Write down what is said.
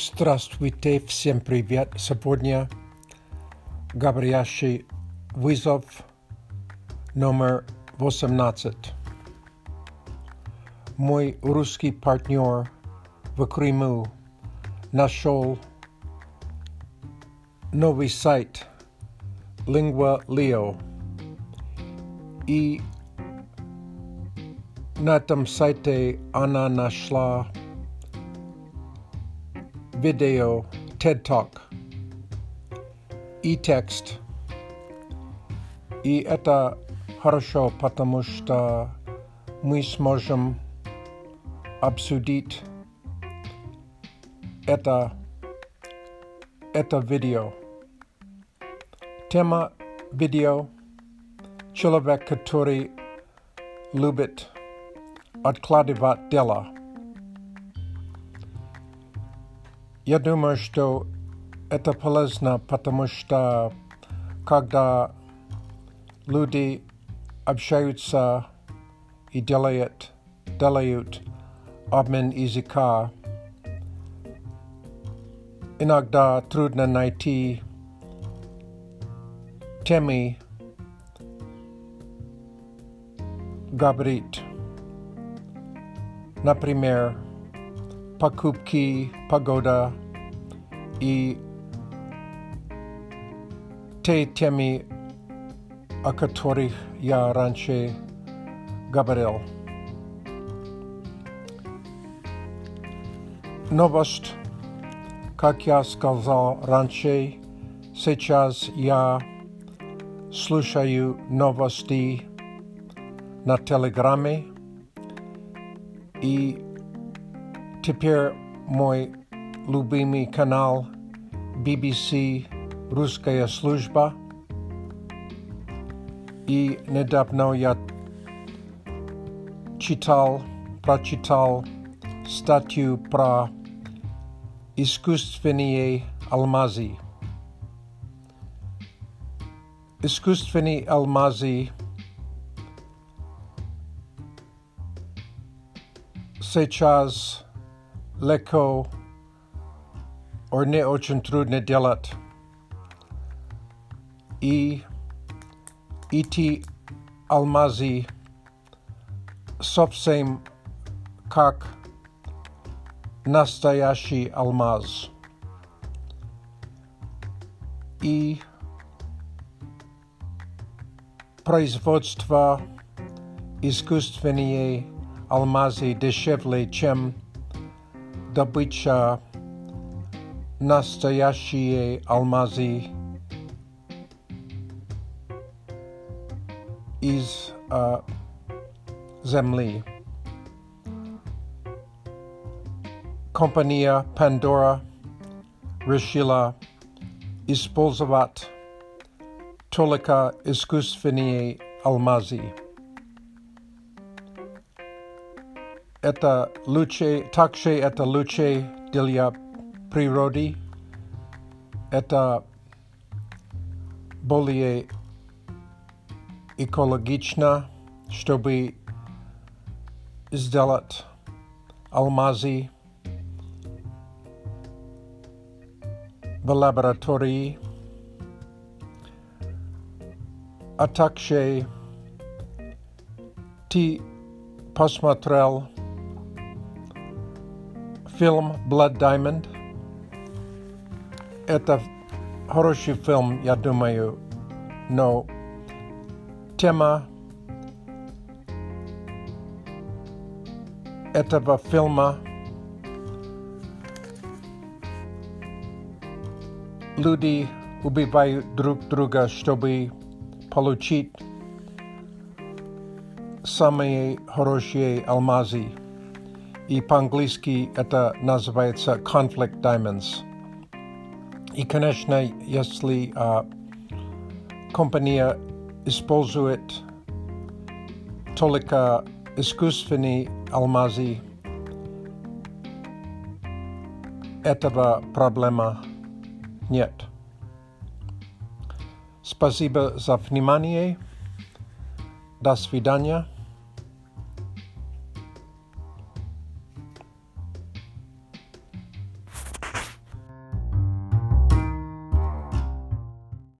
Здравствуйте, всем привет. Сегодня говорящий вызов номер 18. Мой русский партнер в Крыму нашел новый сайт Lingua Leo. И на этом сайте она нашла видео TED Talk и текст. И это хорошо, потому что мы сможем обсудить это, это видео. Тема видео – человек, который любит откладывать дела – Я думаю, что это полезно, потому что когда люди общаются и делают, делают обмен языка, иногда трудно найти темы говорить. Например, покупки, погода и те темы, о которых я раньше говорил. Новость, как я сказал раньше, сейчас я слушаю новости на Телеграме и Теперь мой любимый канал BBC «Русская служба». И недавно я читал, прочитал статью про искусственные алмазы. Искусственные алмазы сейчас легко or не очень трудно делать. И эти алмазы совсем как настоящий алмаз. И производство искусственные алмазы дешевле, чем добыча настоящие алмазы из uh, земли. Компания Pandora решила использовать только искусственные алмазы. это лучше, также это лучше для природы, это более экологично, чтобы сделать алмазы в лаборатории, а также ты посмотрел фильм Blood Diamond. Это хороший фильм, я думаю, но тема этого фильма люди убивают друг друга, чтобы получить самые хорошие алмазы И по-английски это называется Conflict Diamonds. И, конечно, если а, компания использует только искусственные алмазы, этого проблема нет. Спасибо за внимание. До свидания.